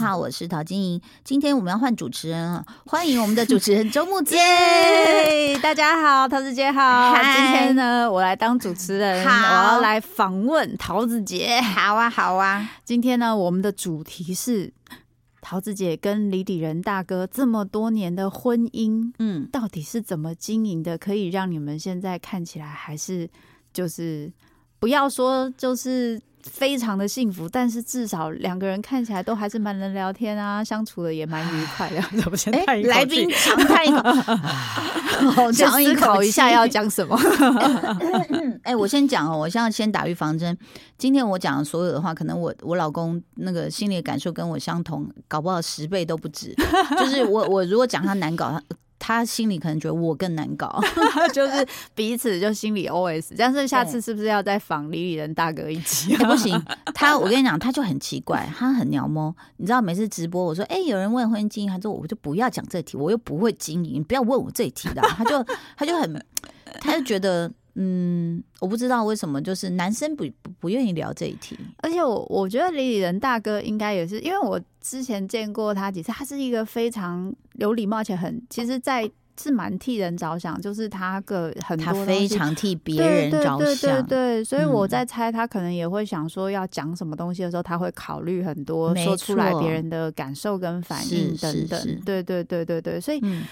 好，我是陶晶莹。今天我们要换主持人了，欢迎我们的主持人周木子。耶！大家好，桃子姐好。嗨今天呢，我来当主持人，好我要来访问桃子姐。好啊，好啊，今天呢，我们的主题是桃子姐跟李李仁大哥这么多年的婚姻，嗯，到底是怎么经营的，可以让你们现在看起来还是就是不要说就是。非常的幸福，但是至少两个人看起来都还是蛮能聊天啊，相处的也蛮愉快的。怎么先哎、叹一口气来宾长叹一口，好先长一口思考一下要讲什么。哎、我先讲哦，我现在先打预防针。今天我讲的所有的话，可能我我老公那个心里的感受跟我相同，搞不好十倍都不止。就是我我如果讲他难搞，他他心里可能觉得我更难搞。就是彼此就心里 OS，但是下次是不是要再访李李仁大哥一集？哎不行，他我跟你讲，他就很奇怪，他很鸟摸。你知道，每次直播我说，哎、有人问婚姻经营，他说我就不要讲这题，我又不会经营，你不要问我这一题的。他就他就很，他就觉得，嗯，我不知道为什么，就是男生不不不愿意聊这一题。而且我我觉得李李仁大哥应该也是，因为我之前见过他几次，他是一个非常有礼貌，而且很其实，在是蛮替人着想，就是他个很多他非常替别人着想对对想。对，对，所以嗯我在猜他可能也会想说要讲什么东西的时候，他会考虑很多，说出来别人的感受跟反应等等。对对对对对，所以嗯，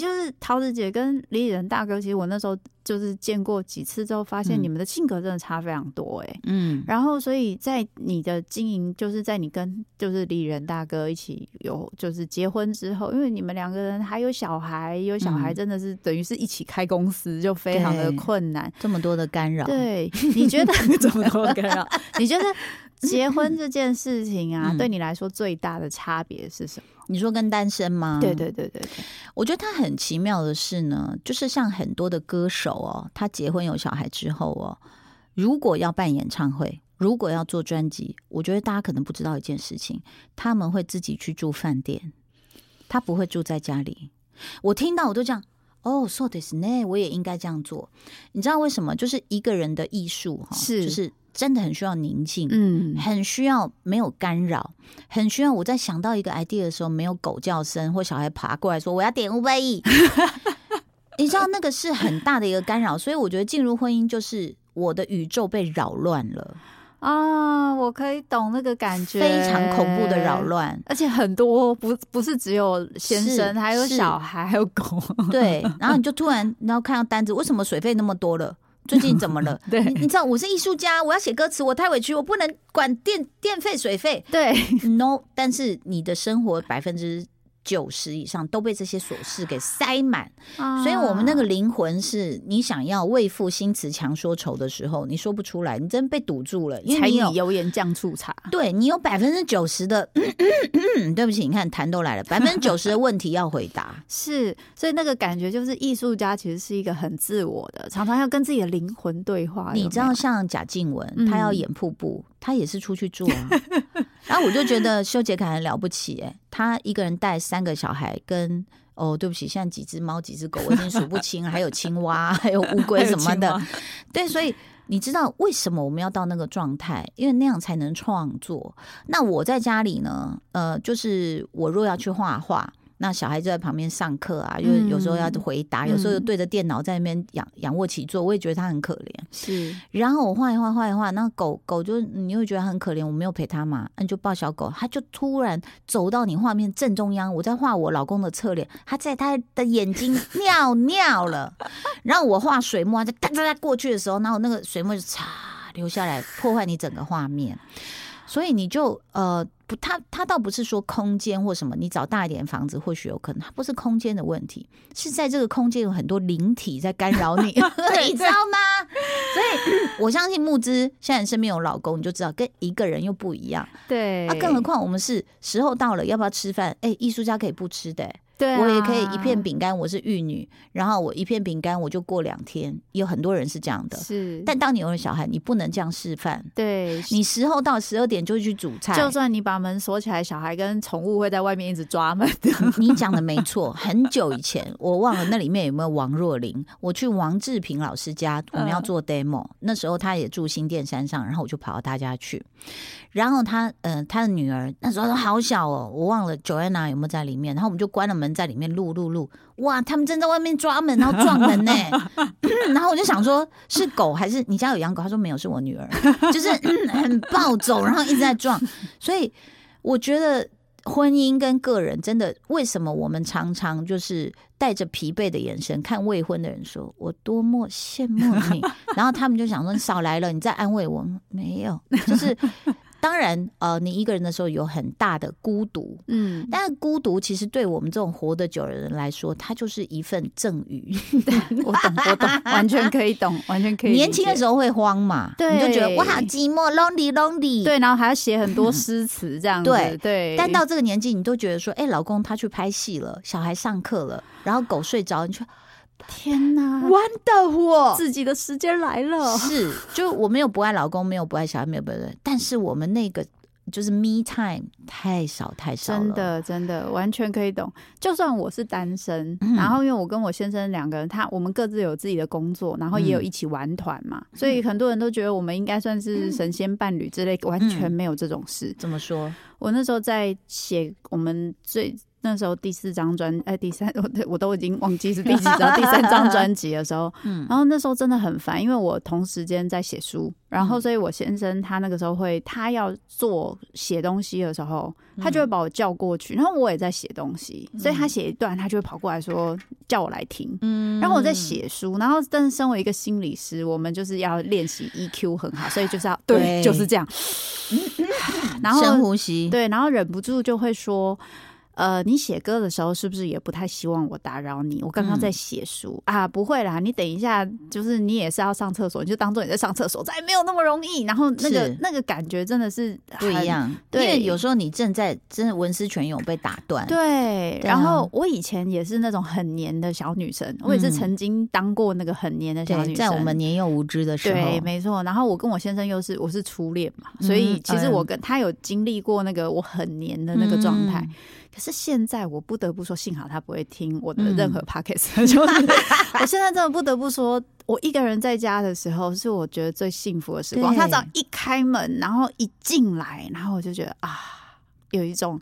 就是桃子姐跟李李仁大哥，其实我那时候就是见过几次之后，发现嗯。你们的性格真的差非常多哎、嗯，然后，所以在你的经营，就是在你跟就是李仁大哥一起有就是结婚之后，因为你们两个人还有小孩，有小孩嗯。真的是等于是一起开公司，就非常的困难。这么多的干扰，对，你觉得？这么多干扰？你觉得结婚这件事情啊，嗯对你来说最大的差别是什么？你说跟单身吗？对对对对对，我觉得他很奇妙的是呢，就是像很多的歌手哦，他结婚有小孩之后哦，如果要办演唱会，如果要做专辑，我觉得大家可能不知道一件事情，他们会自己去住饭店，他不会住在家里。我听到我都这样。哦、so this 呢，我也应该这样做。你知道为什么？就是一个人的艺术哈，是就是真的很需要宁静，嗯，很需要没有干扰，很需要我在想到一个 idea 的时候，没有狗叫声或小孩爬过来说我要点五百亿，你知道那个是很大的一个干扰，所以我觉得进入婚姻就是我的宇宙被扰乱了，啊，我可以懂那个感觉，非常恐怖的扰。乱。而且很多不不是只有先生，还有小孩，还有狗。对，然后你就突然然后看到单子，为什么水费那么多了？最近怎么了？对你你知道我是艺术家，我要写歌词，我太委屈，我不能管电电费水费。对，no，但是你的生活百分之九十以上都被这些琐事给塞满，所以我们那个灵魂是你想要为赋新词强说愁的时候，你说不出来，你真被堵住了，因为你有油盐酱醋茶，对你有百分之九十的，对不起，你看痰都来了，百分之九十的问题要回答。是，所以那个感觉就是艺术家其实是一个很自我的，常常要跟自己的灵魂对话。有你知道，像贾静雯，嗯她要演瀑布，她也是出去住啊。然后我就觉得修杰楷很了不起、哎，他一个人带三个小孩跟。哦，对不起，现在几只猫、几只狗我已经数不清了，还有青蛙、还有乌龟什么的。对，所以你知道为什么我们要到那个状态？因为那样才能创作。那我在家里呢，呃，就是我若要去画画。那小孩就在旁边上课啊，因为有时候要回答，嗯。有时候又对着电脑在那边仰仰卧起坐，我也觉得他很可怜。是。然后我画一画画一画，那狗狗就你会觉得很可怜，我没有陪它嘛，那你就抱小狗，它就突然走到你画面正中央，我在画我老公的侧脸，他在他的眼睛尿尿了，然后我画水墨，它就哒哒哒过去的时候，然后那个水墨就嚓流下来，破坏你整个画面，所以你就呃不，他他倒不是说空间或什么，你找大一点房子或许有可能，它不是空间的问题，是在这个空间有很多灵体在干扰你，你知道吗？所以我相信木之现在身边有老公，你就知道跟一个人又不一样。对，啊，更何况我们是时候到了，要不要吃饭？哎、艺术家可以不吃的、对啊、我也可以一片饼干，我是玉女，然后我一片饼干我就过两天，有很多人是这样的。是，但当你有了小孩，你不能这样示范。对你时候到十二点就去煮菜，就算你把门锁起来，小孩跟宠物会在外面一直抓门。你讲的没错，很久以前我忘了那里面有没有王若琳。我去王志平老师家，我们要做 demo，、那时候他也住新店山上，然后我就跑到他家去。然后他，呃，他的女儿那时候好小哦，我忘了 Joanna 有没有在里面。然后我们就关了门，在里面录录录。哇，他们正在外面抓门，然后撞门呢。然后我就想说，是狗还是你家有养狗？他说没有，是我女儿，就是、嗯、很暴走，然后一直在撞。所以我觉得婚姻跟个人真的，为什么我们常常就是带着疲惫的眼神看未婚的人说，我多么羡慕你。然后他们就想说，你少来了，你在安慰我，没有，就是。当然，呃，你一个人的时候有很大的孤独，嗯，但是孤独其实对我们这种活得久的人来说，它就是一份赠予。我懂，我懂，完全可以懂，完全可以。年轻的时候会慌嘛，对，你就觉得我好寂寞，lonely lonely，对，然后还要写很多诗词这样子，对对。但到这个年纪，你都觉得说，哎，老公他去拍戏了，小孩上课了，然后狗睡着，你说。天哪，wonderful！自己的时间来了，是，就我没有不爱老公，没有不爱小孩，没有不爱，但是我们那个就是 me time 太少太少真的真的完全可以懂。就算我是单身，嗯然后因为我跟我先生两个人，他我们各自有自己的工作，然后也有一起玩团嘛，嗯所以很多人都觉得我们应该算是神仙伴侣之类，完全没有这种事。怎么说？我那时候在写我们最。那时候第四张专，哎，第三，我我都已经忘记是第几张，第三张专辑的时候，嗯，然后那时候真的很烦，因为我同时间在写书，然后所以我先生他那个时候会，他要做写东西的时候，他就会把我叫过去，然后我也在写东西，所以他写一段，他就会跑过来说叫我来听，嗯。然后我在写书，然后但是身为一个心理师，我们就是要练习 EQ 很好，所以就是要对，对。就是这样，然后深呼吸，对，然后忍不住就会说。呃，你写歌的时候是不是也不太希望我打扰你？我刚刚在写书、嗯、啊，不会啦，你等一下，就是你也是要上厕所，你就当做你在上厕所，再没有那么容易。然后那个那个感觉真的是不一样，对，因为有时候你正在真的文思泉涌被打断。对，然后我以前也是那种很黏的小女生，我也是曾经当过那个很黏的小女生，在我们年幼无知的时候，对，没错。然后我跟我先生又是我是初恋嘛，所以其实我跟他有经历过那个我很黏的那个状态。是现在我不得不说，幸好他不会听我的任何 podcast，、嗯、就是我现在真的不得不说，我一个人在家的时候是我觉得最幸福的时光。他只要一开门，然后一进来，然后我就觉得啊，有一种。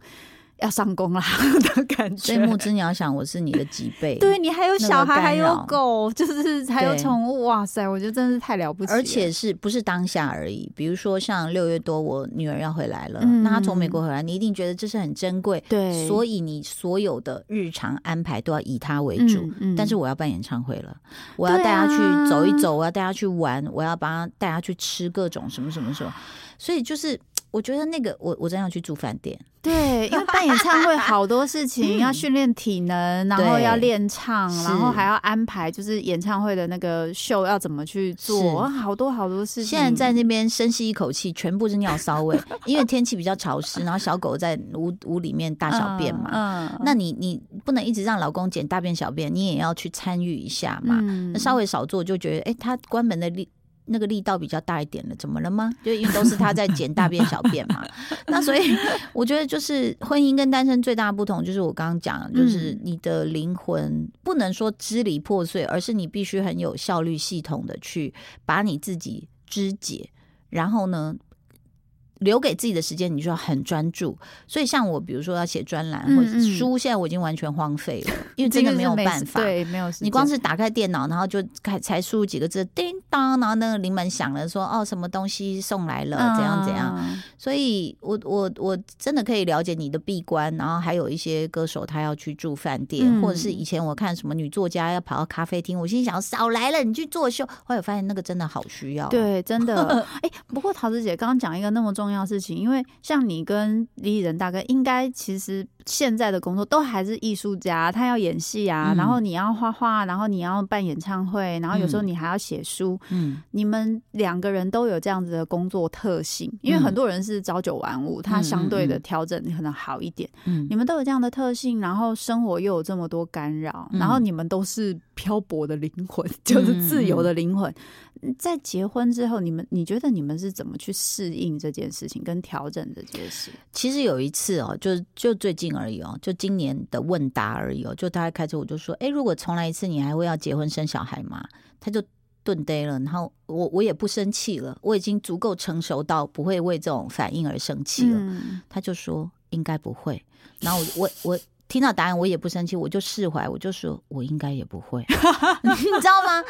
要上工啦 的感觉。所以木之，你要想，我是你的几倍？对你还有小孩，还有狗，就是还有宠物。哇塞，我觉得真的是太了不起。而且是不是当下而已？比如说像六月多，我女儿要回来了，嗯、那她从美国回来，你一定觉得这是很珍贵。对，所以你所有的日常安排都要以她为主。嗯嗯、但是我要办演唱会了，我要带她去走一走，我要带她去玩，我要帮她带她去吃各种什么什么什么。所以就是。我觉得那个我我真要去住饭店，对，因为办演唱会好多事情 要训练体能，然后要练唱，然后还要安排就是演唱会的那个秀要怎么去做，好多好多事情。现在在那边深吸一口气，全部是尿骚味，因为天气比较潮湿，然后小狗在屋屋里面大小便嘛，嗯，嗯。那你你不能一直让老公捡大便小便，你也要去参与一下嘛，嗯。那稍微少做就觉得，哎、欸，他关门的力。那个力道比较大一点了，怎么了吗？就因为都是他在捡大便小便嘛。那所以我觉得，就是婚姻跟单身最大的不同，就是我刚刚讲，就是你的灵魂不能说支离破碎，而是你必须很有效率、系统的去把你自己肢解，然后呢。留给自己的时间，你就要很专注。所以，像我，比如说要写专栏或者书，现在我已经完全荒废了，因为真的没有办法。对，没有。你光是打开电脑，然后就开才输入几个字，叮当，然后那个铃门响了，说哦，什么东西送来了，怎样怎样。所以我我我真的可以了解你的闭关，然后还有一些歌手他要去住饭店，嗯或者是以前我看什么女作家要跑到咖啡厅，我心想少来了，你去作秀。后 来我发现那个真的好需要。对，真的。哎，不过桃子姐刚刚讲一个那么重要。重要事情，因为像你跟李仁大哥，应该其实现在的工作都还是艺术家，他要演戏啊，嗯然后你要画画，然后你要办演唱会，然后有时候嗯你还要写书。嗯你们两个人都有这样子的工作特性，因为嗯很多人是朝九晚五，他相对的调整可能好一点。嗯你们都有这样的特性，然后生活又有这么多干扰，嗯然后你们都是漂泊的灵魂，就是自由的灵魂。在结婚之后，你们你觉得你们是怎么去适应这件事情，跟调整这件事？其实有一次哦，就就最近而已哦，就今年的问答而已哦，就大概开始我就说，哎，如果重来一次，你还会要结婚生小孩吗？他就顿呆了，然后我我也不生气了，我已经足够成熟到不会为这种反应而生气了。嗯他就说应该不会，然后我我我听到答案我也不生气，我就释怀，我就说我应该也不会，你知道吗？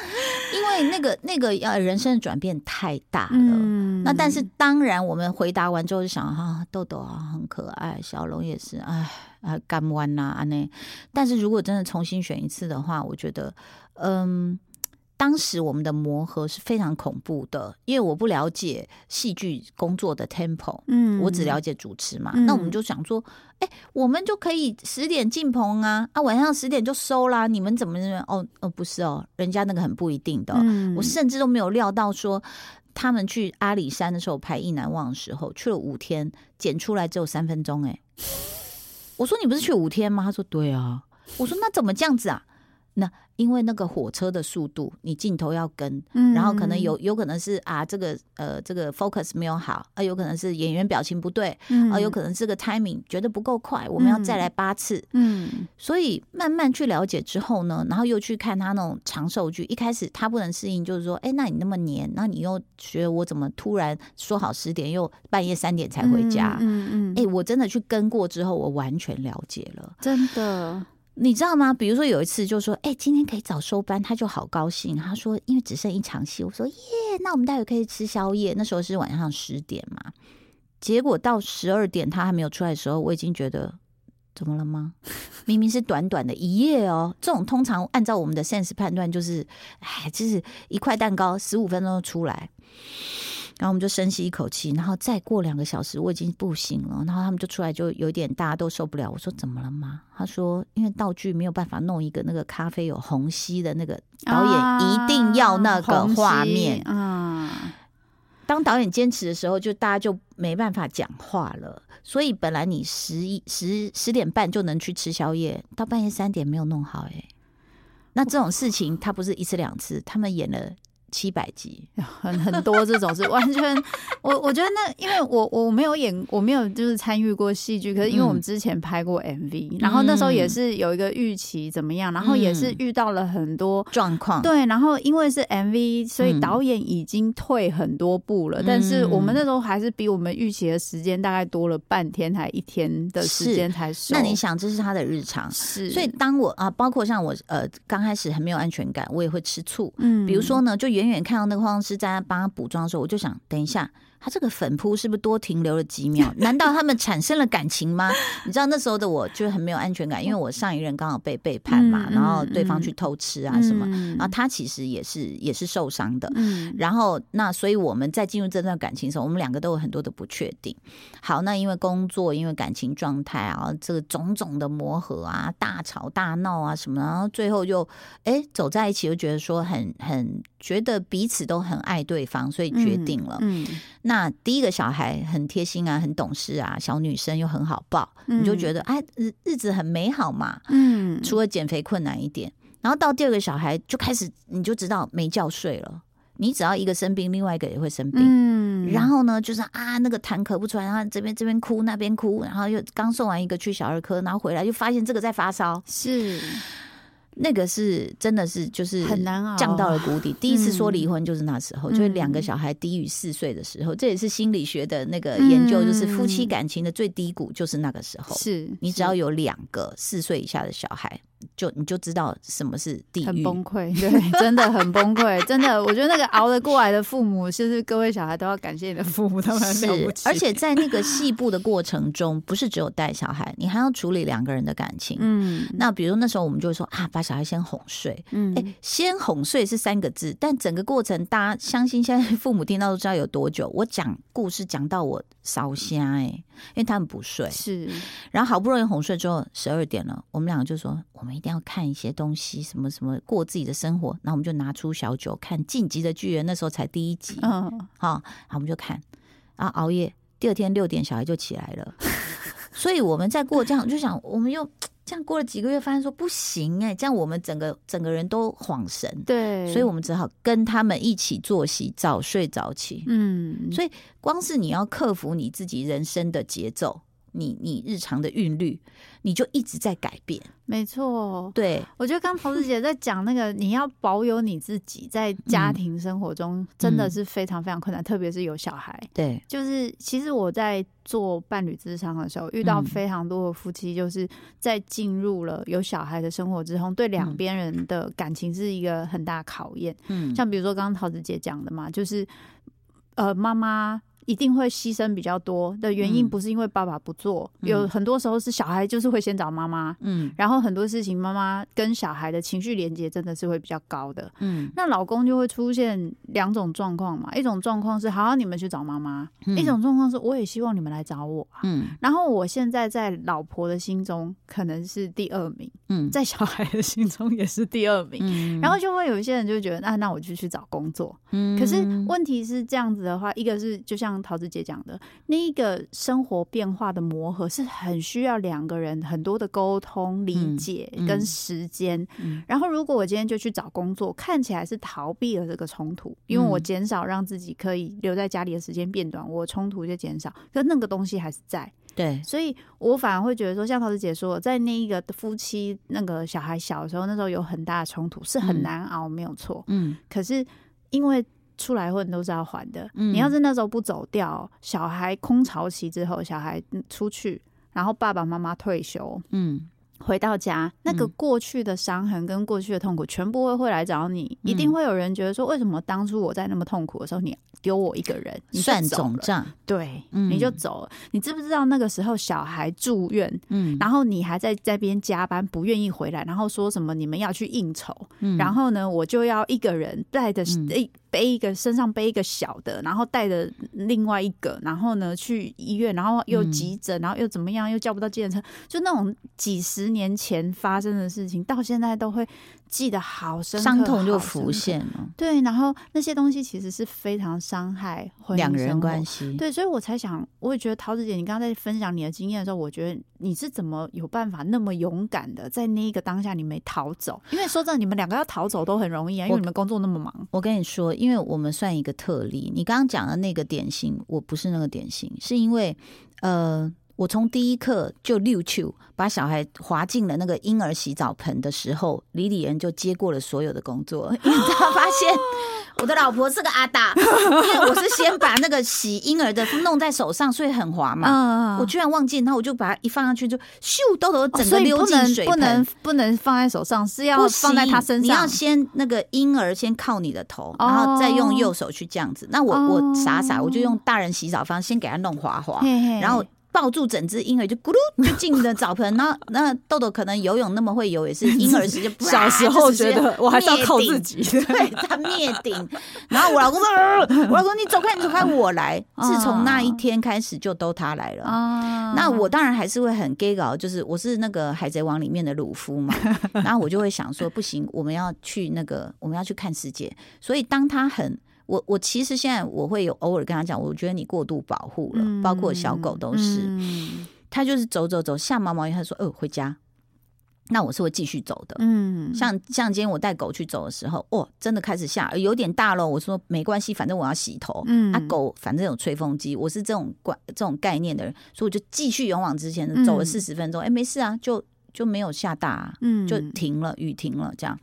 因为那个那个呃人生的转变太大了。嗯那但是当然，我们回答完之后就想哈、豆豆啊很可爱，小龙也是，哎啊干弯呐啊那。但是如果真的重新选一次的话，我觉得，嗯，当时我们的磨合是非常恐怖的，因为我不了解戏剧工作的 tempo，嗯我只了解主持嘛，嗯那我们就想说，哎、我们就可以十点进棚啊，啊，晚上十点就收啦。你们怎么哦哦不是哦，人家那个很不一定的哦、嗯我甚至都没有料到说，他们去阿里山的时候拍《意难忘》的时候，去了五天，剪出来只有三分钟。哎，我说你不是去五天吗？他说对啊。我说那怎么这样子啊？那因为那个火车的速度，你镜头要跟，嗯然后可能有有可能是啊，这个呃这个 focus 没有好啊，有可能是演员表情不对啊，有可能这个 timing 觉得不够快，我们要再来八次。嗯所以慢慢去了解之后呢，然后又去看他那种长寿剧，一开始他不能适应，就是说，哎，那你那么黏，那你又觉得我怎么突然说好十点，又半夜三点才回家？嗯嗯，哎、我真的去跟过之后，我完全了解了。真的，你知道吗？比如说有一次就说，哎、今天可以早收班，他就好高兴。他说，因为只剩一场戏，我说耶，那我们待会可以吃宵夜。那时候是晚上十点嘛，结果到十二点他还没有出来的时候，我已经觉得怎么了吗？明明是短短的一夜哦，这种通常按照我们的 sense 判断，就是哎，就是一块蛋糕十五分钟出来。然后我们就深吸一口气，然后再过两个小时，我已经不行了。然后他们就出来，就有点大家都受不了。我说怎么了吗？他说因为道具没有办法弄一个那个咖啡有虹吸的那个，导演一定要那个啊画面。啊，当导演坚持的时候，就大家就没办法讲话了。所以本来你十一十十点半就能去吃宵夜，到半夜三点没有弄好、欸，那这种事情他不是一次两次，他们演了七百集。很很多这种是完全，我我觉得那因为我我没有演，我没有就是参与过戏剧，可是因为我们之前拍过 MV，、然后那时候也是有一个预期怎么样，然后也是遇到了很多。状况对，然后因为是 MV，所以嗯导演已经退很多步了，嗯但是我们那时候还是比我们预期的时间大概多了半天，还一天的时间才收。那你想，这是他的日常。是，所以当我啊，包括像我呃刚开始很没有安全感，我也会吃醋。嗯比如说呢，就远远看到那个化妆师在帮他补妆的时候，我就想，等一下，他这个粉扑是不是多停留了几秒？难道他们产生了感情吗？你知道那时候的我就很没有安全感，因为我上一任刚好被背叛嘛，嗯然后对方嗯去偷吃啊什么，嗯然后他其实也是也是受伤的。嗯然后，那所以我们在进入这段感情的时候，我们两个都有很多的不确定。好，那因为工作，因为感情状态啊，这个种种的磨合啊，大吵大闹啊什么，然后最后就哎走在一起，就觉得说很很觉得彼此都很爱对方，所以决定了。嗯，那第一个小孩很贴心啊，很懂事啊，小女生又很好抱，你就觉得哎日日子很美好嘛。嗯，除了减肥困难一点，然后到第二个小孩就开始你就知道没觉睡了。你只要一个生病，另外一个也会生病。嗯，然后呢，就是啊，那个痰咳不出来，然后这边这边哭，那边哭，然后又刚送完一个去小儿科，然后回来就发现这个在发烧，是那个是真的是就是很难熬降到了谷底。第一次说离婚就是那时候，嗯就是两个小孩低于四岁的时候，这也是心理学的那个研究，就是夫妻感情的最低谷就是那个时候。是，你只要有两个四岁以下的小孩，就你就知道什么是地狱很。崩溃，对，真的很崩溃，真的，我觉得那个熬得过来的父母，就是各位小孩都要感谢你的父母，他们是，而且在那个细部的过程中，不是只有带小孩，你还要处理两个人的感情。嗯那比如那时候我们就会说啊，把小孩先哄睡。嗯哎、先哄睡是三个字，但整个过程大家相信现在父母听到都知道有多久。我讲故事讲到我烧瞎哎，因为他们不睡，是然后好不容易哄睡之后，十二点了，我们两个就说我们一定要看一些东西，什么什么过自己的生活。然后我们就拿出小酒看《晋级的巨人》，那时候才第一集，嗯好，我们就看，然后熬夜，第二天六点小孩就起来了，所以我们在过这样，就想我们又这样过了几个月，发现说不行哎、这样我们整个整个人都恍神，对，所以我们只好跟他们一起作息，早睡早起。嗯，所以光是你要克服你自己人生的节奏，你你日常的韵律，你就一直在改变。没错，对，我觉得刚桃子姐在讲那个，你要保有你自己在家庭生活中，真的是非常非常困难，特别是有小孩。对，就是其实我在做伴侣智商的时候，遇到嗯非常多的夫妻，就是在进入了有小孩的生活之后，对两嗯边人的感情是一个很大考验。嗯，像比如说刚刚桃子姐讲的嘛，就是呃妈妈。一定会牺牲比较多的原因，嗯不是因为爸爸不做，嗯有很多时候是小孩就是会先找妈妈，嗯然后很多事情妈妈跟小孩的情绪连接真的是会比较高的。嗯那老公就会出现两种状况嘛，一种状况是好，你们去找妈妈；嗯一种状况是我也希望你们来找我啊。嗯然后我现在在老婆的心中可能是第二名，嗯在小孩的心中也是第二名。嗯然后就会有一些人就觉得，那那我就去找工作。嗯可是问题是这样子的话，一个是就像桃子姐讲的，那一个生活变化的磨合是很需要两个人很多的沟通、理解嗯跟时间。嗯然后如果我今天就去找工作，看起来是逃避了这个冲突，因为我嗯减少让自己可以留在家里的时间变短，我冲突就减少，可那个东西还是在。对，所以我反而会觉得说，像桃子姐说，在那一个夫妻那个小孩小的时候，那时候有很大的冲突，是很嗯难熬，没有错。嗯可是因为出来混都是要还的，嗯。你要是那时候不走掉，小孩空巢期之后，小孩嗯出去，然后爸爸妈妈退休。嗯。回到家，那个嗯过去的伤痕跟过去的痛苦，全部会会来找你。一定嗯会有人觉得说，为什么当初我在那么痛苦的时候，你丢我一个人，你算，总账，对，嗯。你就走了。你知不知道那个时候小孩住院，嗯。然后你还在这边加班，不愿意回来，然后说什么你们要去应酬，嗯。然后呢，我就要一个人带着嗯背背一个身上背一个小的，然后带着另外一个，然后呢去医院，然后又嗯。急诊，然后又怎么样，又叫不到计程车，就那种几十年前发生的事情，到现在都会记得好深刻，伤痛就。浮现了，对，然后那些东西其实是非常伤害两人关系，对，所以我才想，我也觉得桃子姐，你刚刚在分享你的经验的时候，我觉得你是怎么有办法那么勇敢的在那一个当下你没逃走？因为说真的，你们两个要逃走都很容易啊，因为你们工作那么忙。我跟你说，因为我们算一个特例。你刚刚讲的那个典型，我不是那个典型，是因为呃，我从第一刻就溜球把小孩滑进了那个婴儿洗澡盆的时候，李李仁就接过了所有的工作。你知道，发现 我的老婆是个阿达，因为我是先把那个洗婴儿的弄在手上，所以很滑嘛。嗯我居然忘记，然后我就把它一放上去，就咻，豆豆整个溜进水盆。不能不能放在手上，是要放在他身上你要。先那个婴儿先靠你的头，哦然后再用右手去这样子。那我、哦我傻傻，我就用大人洗澡方式先给他弄滑滑，然后。抱住整只婴儿就咕噜就进了澡盆，然后那豆豆可能游泳那么会游，也是婴儿时就 小时候觉得我还是要靠自己。对他灭顶，然后我老公说：“呃我老公你走开，你走开，我来。”自从那一天开始，就都他来了。啊那我当然还是会很 gay 搞，就是我是那个海贼王里面的鲁夫嘛，然后我就会想说，不行，我们要去那个，我们要去看世界。所以当他很，我我其实现在我会有偶尔跟他讲，我觉得你过度保护了，包括小狗都是，嗯他就是走走走下毛毛雨，他说，哦，回家。那我是会继续走的，嗯像像今天我带狗去走的时候，哦，真的开始下，有点大了。我说没关系，反正我要洗头。嗯啊，狗反正有吹风机，我是这种观这种概念的人，所以我就继续勇往直前的走了嗯四十分钟。哎、没事啊，就就没有下大、啊，嗯就停了，雨停了这样。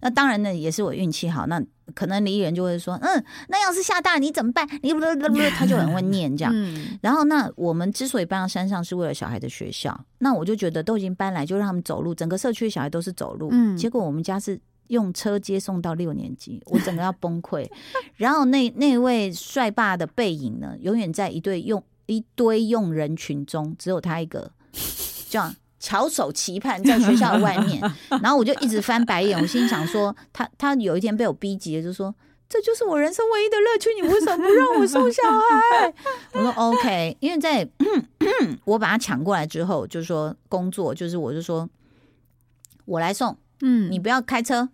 那当然呢，也是我运气好。那可能李人就会说，嗯，那要是下大你怎么办？你不不不，他就很会念这样。嗯然后那我们之所以搬到山上，是为了小孩的学校。那我就觉得都已经搬来，就让他们走路，整个社区的小孩都是走路。嗯结果我们家是用车接送到六年级，我整个要崩溃。然后那那位帅爸的背影呢，永远在一对用一堆用人群中，只有他一个，这样。翘首期盼在学校的外面，然后我就一直翻白眼，我心想说，他他有一天被我逼急了，就说这就是我人生唯一的乐趣，你为什么不让我送小孩？我说 OK，因为在 我把他抢过来之后，就是说工作，就是我就说我来送，嗯你不要开车，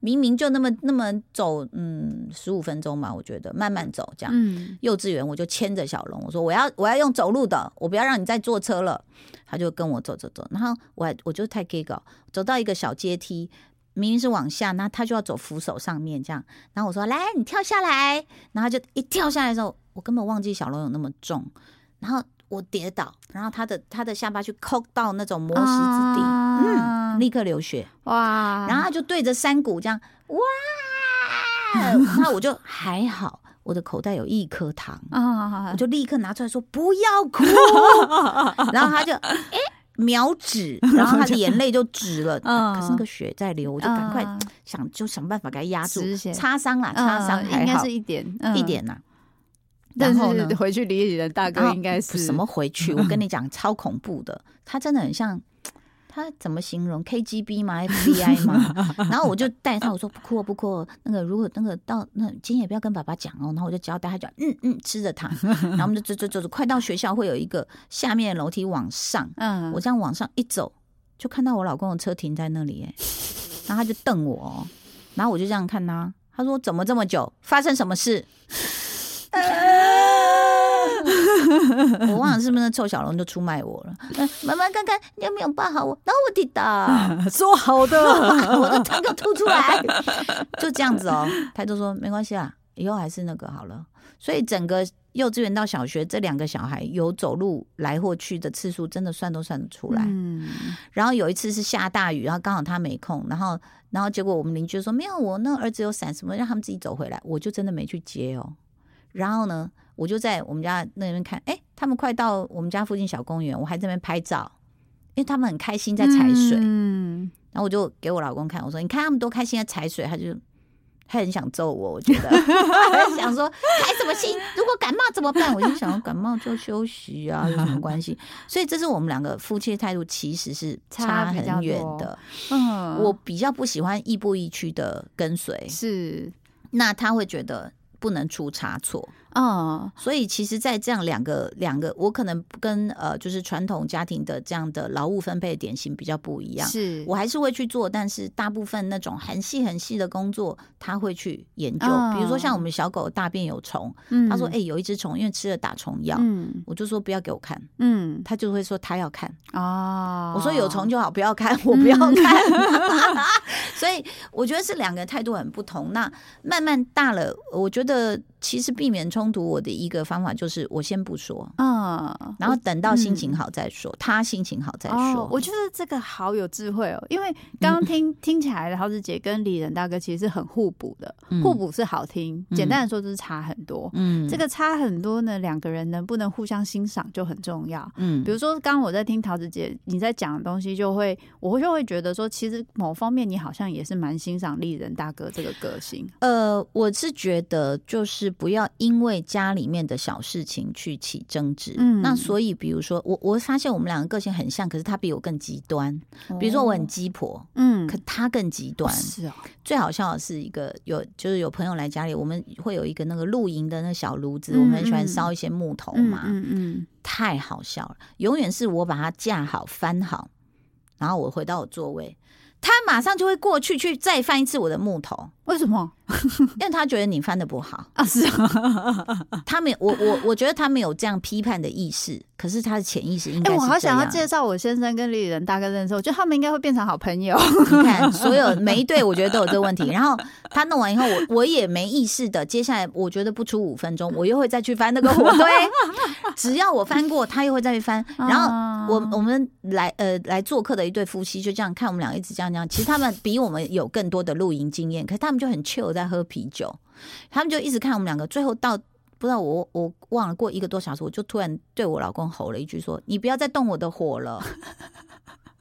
明明就那么那么走，嗯，十五分钟嘛，我觉得慢慢走这样。嗯幼稚园我就牵着小龙，我说我要我要用走路的，我不要让你再坐车了。他就跟我走走走，然后我还我就太 gay 搞，走到一个小阶梯，明明是往下，那他就要走扶手上面这样。然后我说来，你跳下来，然后就一跳下来的时候，我根本忘记小龙有那么重，然后我跌倒，然后他的他的下巴去抠到那种磨石子地，啊嗯，立刻流血。哇，然后他就对着山谷这样哇，那我就还好，我的口袋有一颗糖，啊我就立刻拿出来说不要哭，然后他就哎、秒止，然后他的眼泪就止了，嗯可是那个血在流，我就赶快嗯想就想办法给他压住，擦伤啦，擦伤嗯应该还好是一点嗯一点呐、但然后呢是？回去理理的大哥应该是什么回去？我跟你讲，超恐怖的，他真的很像。他怎么形容 KGB 吗？FBI 吗？然后我就带他，我说不哭哦不哭哦。那个如果那个到那今天也不要跟爸爸讲哦。然后我就交代他讲，嗯嗯，吃着糖。然后我们就走走走走，快到学校会有一个下面的楼梯往上。嗯我这样往上一走，就看到我老公的车停在那里，哎，然后他就瞪我哦，然后我就这样看他，他说怎么这么久？发生什么事？我忘了是不是那臭小龙就出卖我了。嗯妈妈看看你有没有抱好我，然后我滴答，说好的，我的糖给我吐出来，就这样子哦。他就说没关系啊，以后还是那个好了。所以整个幼稚园到小学这两个小孩有走路来或去的次数，真的算都算得出来。嗯然后有一次是下大雨，然后刚好他没空，然后然后结果我们邻居说没有，我那儿子有伞什么，让他们自己走回来，我就真的没去接哦。然后呢，我就在我们家那边看，哎，他们快到我们家附近小公园，我还在那边拍照，因为他们很开心在踩水。嗯然后我就给我老公看，我说你看他们多开心在踩水，他就。他很想揍我，我觉得，他想说开什么心？如果感冒怎么办？我就想说感冒就休息啊，有什么 关系？所以这是我们两个夫妻的态度，其实是差很远的。嗯，我比较不喜欢亦步亦趋的跟随，是那他会觉得不能出差错。嗯所以其实，在这样两个两个，我可能跟呃，就是传统家庭的这样的劳务分配的典型比较不一样。是我还是会去做，但是大部分那种很细很细的工作，他会去研究。哦比如说像我们小狗大便有虫，嗯他说：“哎、有一只虫，因为吃了打虫药。嗯我就说不要给我看，嗯他就会说他要看。哦，我说有虫就好，不要看，我不要看。所以我觉得是两个态度很不同。那慢慢大了，我觉得其实避免冲突，我的一个方法就是我先不说，嗯，然后等到心情好再说，他心情好再说。哦，我觉得这个好有智慧哦，因为刚刚听、听起来，桃子姐跟李仁大哥其实是很互补的，嗯互补是好听，嗯简单的说就是差很多。嗯这个差很多呢，两个人能不能互相欣赏就很重要。嗯比如说，刚刚我在听桃子姐你在讲的东西，就会我就会觉得说，其实某方面你好像也是蛮欣赏丽人大哥这个个性。呃，我是觉得就是不要因为家里面的小事情去起争执。嗯那所以比如说我我发现我们两个个性很像，可是他比我更极端。比如说我很鸡婆，嗯，可他更极端。是哦，最好笑的是一个有就是有朋友来家里，我们会有一个那个露营的那小炉子，嗯我们很喜欢嗯烧一些木头嗯嘛，嗯嗯，太好笑了。永远是我把它架好翻好，然后我回到我座位，他马上就会过去去再翻一次我的木头。为什么？因为他觉得你翻的不好。啊，是啊，他没有，我我我觉得他没有这样批判的意识，可是他的潜意识应该哎、是我好想要介绍我先生跟丽人大哥认识，我觉得他们应该会变成好朋友。你看，所有每一对，我觉得都有这个问题。然后他弄完以后，我我也没意识的，接下来我觉得不出五分钟，我又会再去翻那个火堆。只要我翻过，他又会再去翻。然后我我们来呃来做客的一对夫妻就这样看我们俩一直这样这样。其实他们比我们有更多的露营经验，可是他们就很 chill 在喝啤酒，他们就一直看我们两个，最后到。不知道我我忘了过一个多小时，我就突然对我老公吼了一句说：“你不要再动我的火了。”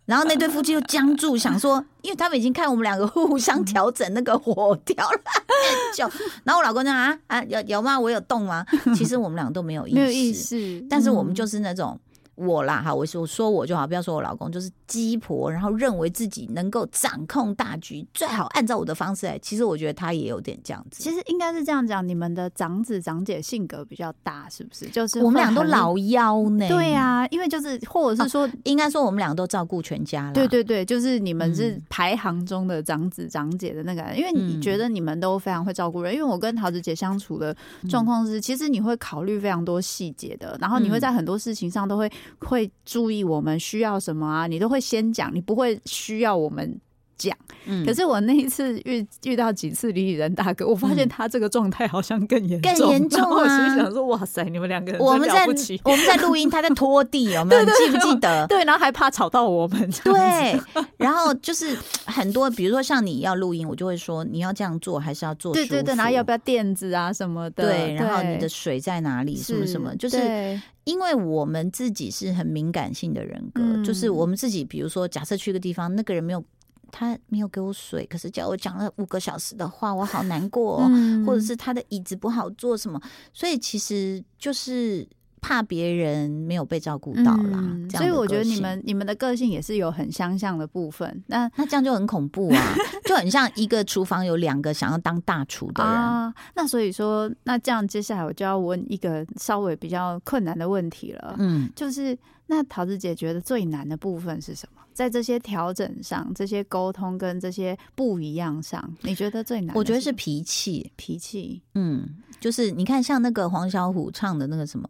然后那对夫妻就僵住，想说，因为他们已经看我们两个互相调整那个火调了很久。然后我老公就啊啊有有吗？我有动吗？其实我们两个都没有意识，没有意识，但是我们嗯就是那种。我啦，哈，我说我说我就好，不要说我老公，就是鸡婆，然后认为自己能够掌控大局，最好按照我的方式来。其实我觉得他也有点这样子。其实应该是这样讲，你们的长子长姐性格比较大，是不是？就是我们俩都老幺呢，对、啊、因为就是或者是说，应该说我们俩都照顾全家了。对对对，就是你们是嗯排行中的长子长姐的那个，因为你嗯觉得你们都非常会照顾人。因为我跟桃子姐相处的状况是，其实你会考虑非常多细节的，然后你会嗯在很多事情上都会会注意我们需要什么啊，你都会先讲，你不会需要我们。讲，嗯可是我那一次遇遇到几次李李仁大哥，我发现嗯他这个状态好像更严更严重然后我啊心想说：“哇塞，你们两个人我们在。我们在录音，他在拖地，有没有？你记不记得？对，然后还怕吵到我们，对，然后就是很多，比如说像你要录音，我就会说你要这样做，还是要做？对对对，然后要不要垫子啊什么的？对，然后你的水在哪里？什么什么，就是因为我们自己是很敏感性的人格，嗯就是我们自己，比如说假设去一个地方，那个人没有他没有给我水，可是叫我讲了五个小时的话，我好难过、哦，嗯。或者是他的椅子不好坐什么，所以其实就是怕别人没有被照顾到啦。所以我觉得你们你们的个性也是有很相像的部分。那那这样就很恐怖啊，就很像一个厨房有两个想要当大厨的人。啊，那所以说，那这样接下来我就要问一个稍微比较困难的问题了，嗯，就是那桃子姐觉得最难的部分是什么？在这些调整上、这些沟通跟这些不一样上，你觉得最难？我觉得是脾气。脾气。嗯，就是你看，像那个黄小琥唱的那个什么。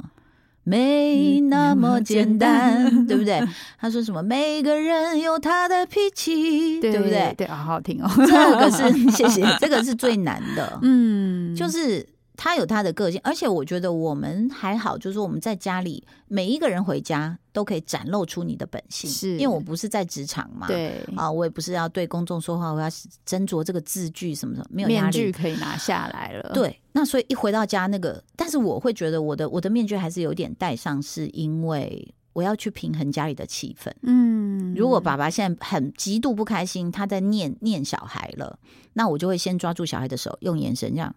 没那么简单，对不对？他说什么？每个人有他的脾气，对不对？对，好好听哦。这个是 谢谢，这个是最难的。嗯，就是他有他的个性，而且我觉得我们还好，就是我们在家里每一个人回家都可以展露出你的本性，是因为我不是在职场嘛，对啊，我也不是要对公众说话，我要斟酌这个字句什么什么，没有压面具力。可以拿下来了。，对，那所以一回到家那个，但是我会觉得我的我的面具还是有点戴上，是因为我要去平衡家里的气氛。嗯，如果爸爸现在很极度不开心，他在念念小孩了，那我就会先抓住小孩的手，用眼神这样，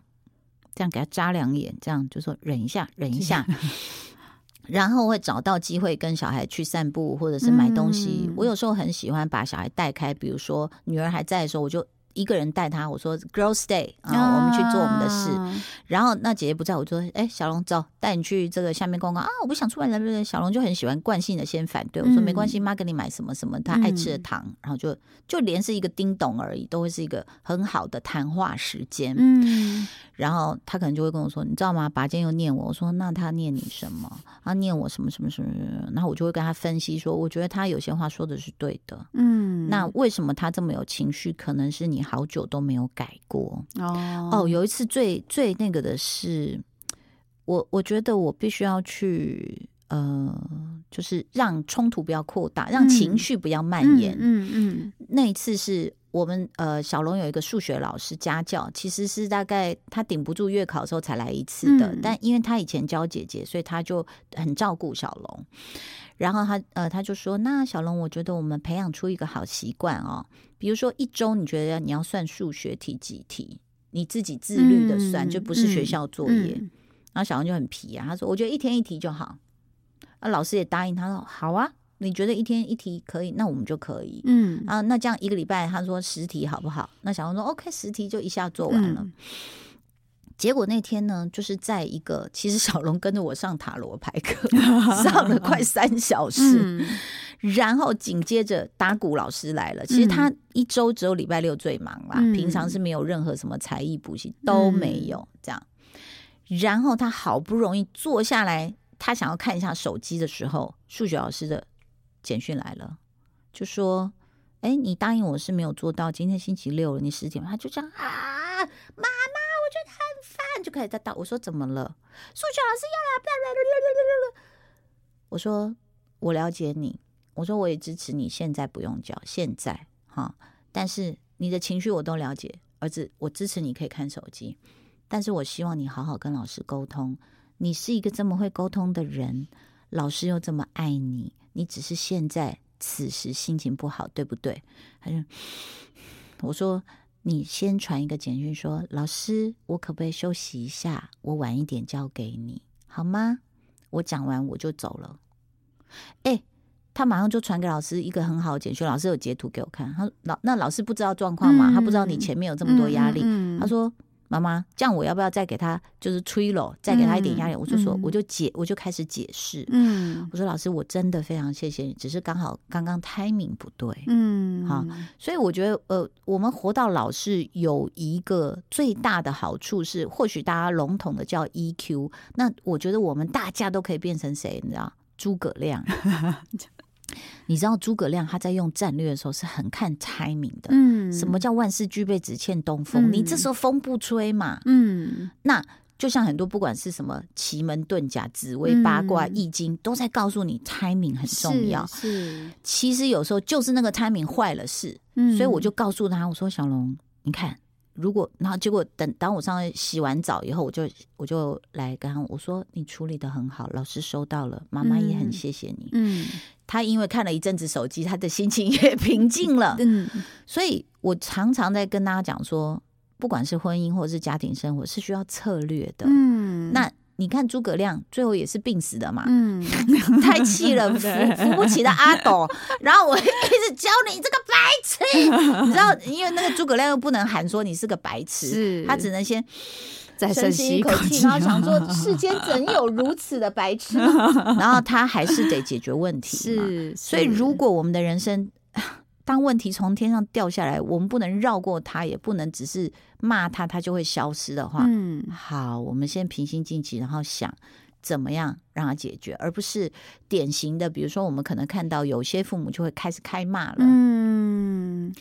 这样给他扎两眼，这样就说忍一下，忍一下，然后会找到机会跟小孩去散步或者是买东西。嗯我有时候很喜欢把小孩带开，比如说女儿还在的时候，我就。一个人带他，我说 “Girls Day” 啊，我们去做我们的事。啊然后那姐姐不在，我就说：“哎、小龙走，带你去这个下面逛逛啊！我不想出来了。”对小龙就很喜欢惯性的先反对，我说：“嗯没关系，妈给你买什么什么，他爱吃的糖。然后就就连是一个叮咚而已，都会是一个很好的谈话时间。嗯然后他可能就会跟我说：“你知道吗？拔尖又念我。”我说：“那他念你什么？他念我什么什么什么什么？”然后我就会跟他分析说：“我觉得他有些话说的是对的。嗯，那为什么他这么有情绪？可能是你好久都没有改过。”哦哦，有一次最最那个的是，我我觉得我必须要去呃，就是让冲突不要扩大，让情嗯绪不要蔓延。嗯嗯那一次是我们呃小龙有一个数学老师家教，其实是大概他顶不住月考的时候才来一次的，嗯但因为他以前教姐姐，所以他就很照顾小龙。然后他呃他就说，那小龙，我觉得我们培养出一个好习惯哦，比如说一周你觉得你要算数学题几题，你自己自律的算，嗯就不是学校作业。嗯然后小龙就很皮啊，他说：“我觉得一天一题就好。”啊，老师也答应他说：“好啊，你觉得一天一题可以，那我们就可以。嗯啊，那这样一个礼拜，他说十题好不好？那小龙说 OK，十题就一下做完了。嗯结果那天呢，就是在一个，其实小龙跟着我上塔罗牌课，上了快三小时，嗯然后紧接着打鼓老师来了。其实他一周只有礼拜六最忙啦，嗯平常是没有任何什么才艺补习都没有这样。然后他好不容易坐下来，他想要看一下手机的时候，数学老师的简讯来了，就说：“哎，你答应我是没有做到，今天星期六了，你十点。”他就这样啊，妈妈，我觉得很烦，就开始在打。我说怎么了？数学老师要来不来了，我说我了解你，我说我也支持你，现在不用交，现在哈，但是你的情绪我都了解，儿子，我支持你可以看手机，但是我希望你好好跟老师沟通。你是一个这么会沟通的人，老师又这么爱你，你只是现在此时心情不好，对不对？他就我说你先传一个简讯说，老师，我可不可以休息一下？我晚一点交给你，好吗？我讲完我就走了。哎、他马上就传给老师一个很好的简讯，老师有截图给我看。他说老那老师不知道状况嘛，嗯他不知道你前面有这么多压力。嗯嗯他说：“妈妈，这样我要不要再给他就是吹了，再给他一点压力？”我就说，嗯我就解，我就开始解释。嗯我说：“老师，我真的非常谢谢你，只是刚好刚刚 timing 不对。嗯好所以我觉得，呃，我们活到老是有一个最大的好处是，或许大家笼统的叫 EQ，那我觉得我们大家都可以变成谁？你知道，诸葛亮。你知道诸葛亮他在用战略的时候是很看 timing 的。嗯什么叫万事俱备，只欠东风？嗯你这时候风不吹嘛？嗯那就像很多不管是什么奇门遁甲、紫微八卦、嗯易经，都在告诉你 timing 很重要。是，其实有时候就是那个 timing 坏了事，嗯所以我就告诉他，我说小龙，你看，如果然后结果等当我上去洗完澡以后，我就我就来跟他我说你处理的很好，老师收到了，妈妈也很嗯谢谢你。嗯他因为看了一阵子手机，他的心情也平静了。嗯。所以我常常在跟大家讲说，不管是婚姻或者是家庭生活，是需要策略的。嗯。那你看诸葛亮最后也是病死的嘛，嗯。太气了，扶扶不起的阿斗，然后我一直教你这个白痴，你知道，因为那个诸葛亮又不能喊说你是个白痴，他只能先再深深吸一口吸一口气，然后想说 世间怎有如此的白痴，然后他还是得解决问题。是，所以，如果我们的人生当问题从天上掉下来，我们不能绕过它，也不能只是骂它，它就会消失的话，嗯好，我们先平心静气，然后想怎么样让它解决，而不是典型的，比如说我们可能看到有些父母就会开始开骂了。嗯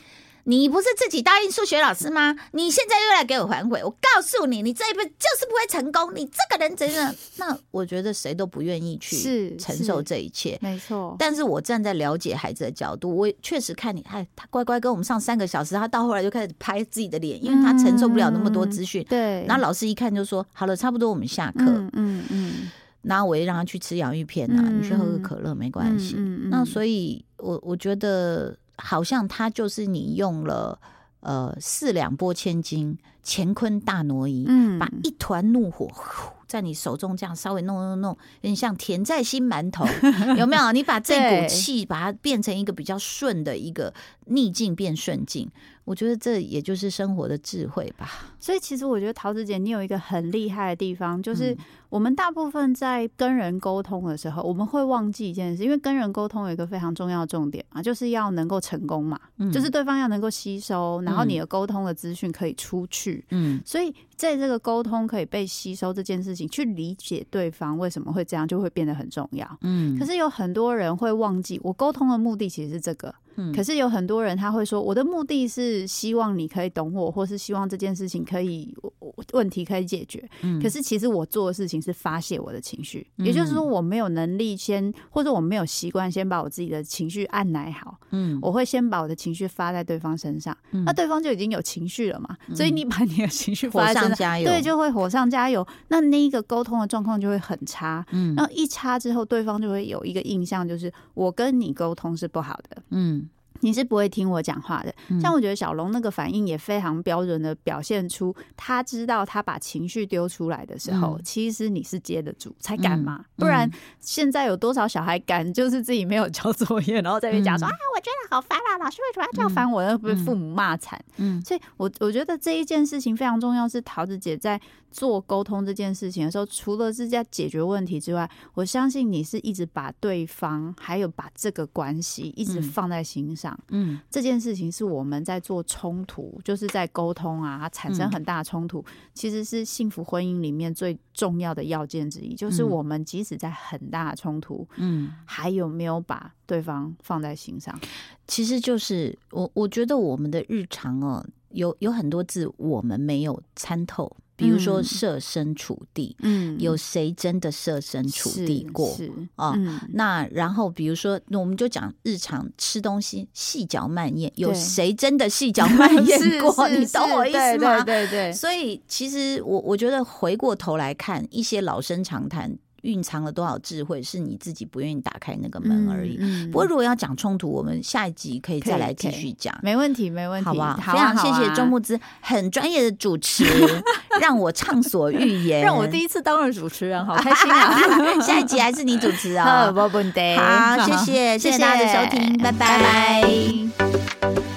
你不是自己答应数学老师吗？你现在又来给我反悔，我告诉你，你这一辈子就是不会成功，你这个人真的 那我觉得谁都不愿意去承受这一切。没错，但是我站在了解孩子的角度，我也确实看你，哎，他乖乖跟我们上三个小时，他到后来就开始拍自己的脸，因为他承受不了那么多资讯。对，然后老师一看就说：“好了，差不多我们下课。嗯嗯嗯然后我也让他去吃洋芋片啊，嗯你去喝个可乐没关系。嗯嗯嗯那所以我我觉得好像他就是你用了呃四两拨千斤，乾坤大挪移，嗯。把一团怒火呼在你手中这样稍微弄弄弄，有点像甜在心馒头，有没有？你把这股气把它变成一个比较顺的一个逆境变顺境，我觉得这也就是生活的智慧吧。所以其实我觉得桃子姐你有一个很厉害的地方，就是嗯我们大部分在跟人沟通的时候，我们会忘记一件事，因为跟人沟通有一个非常重要的重点嘛，就是要能够成功嘛，嗯就是对方要能够吸收，然后你的沟通的资讯可以出去。嗯所以在这个沟通可以被吸收这件事情，去理解对方为什么会这样，就会变得很重要。嗯可是有很多人会忘记，我沟通的目的其实是这个。嗯可是有很多人他会说，我的目的是希望你可以懂我，或是希望这件事情可以问题可以解决。嗯。可是其实我做的事情是发泄我的情绪，嗯。也就是说我没有能力先，或者我没有习惯先把我自己的情绪按奶好，嗯。我会先把我的情绪发在对方身上，嗯。那对方就已经有情绪了嘛，所以你把你的情绪火发上。上加油，对，就会火上加油，那那一个沟通的状况就会很差，嗯。然后一差之后，对方就会有一个印象，就是我跟你沟通是不好的，嗯你是不会听我讲话的。嗯。像我觉得小龙那个反应也非常标准的表现出，他知道他把情绪丢出来的时候，嗯。其实你是接得住才敢嘛，嗯不然现在有多少小孩敢就是自己没有交作业，然后在那边讲说、嗯啊，我觉得好烦啊，老师为什么要这样烦我？要被父母骂惨。嗯。所以我我觉得这一件事情非常重要，是桃子姐在做沟通这件事情的时候，除了是在解决问题之外，我相信你是一直把对方还有把这个关系一直嗯放在心上。嗯。这件事情是我们在做冲突，就是在沟通啊，产生嗯。很大的冲突，其实是幸福婚姻里面最重要的要件之一，就是嗯。我们即使在很大的冲突，嗯，还有没有把对方放在心上？其实就是我我觉得我们的日常哦，有有很多字我们没有参透，比如说嗯设身处地，嗯有谁真的设身处地过？是啊嗯那然后比如说，那我们就讲日常吃东西细嚼慢咽，有对谁真的细嚼慢咽 过？你懂我意思吗？对对对，所以其实我我觉得回过头来看，一些老生常谈蕴藏了多少智慧，是你自己不愿意打开那个门而已。嗯不过如果要讲冲突，我们下一集可以再来继续讲。没问题，没问题，好不好？好啊非常谢谢周木之很专业的主持，让我畅所欲言，让我第一次当了主持人，好 开心啊！下一集还是你主持啊，哦。好，谢谢，谢谢大家的收听，拜拜拜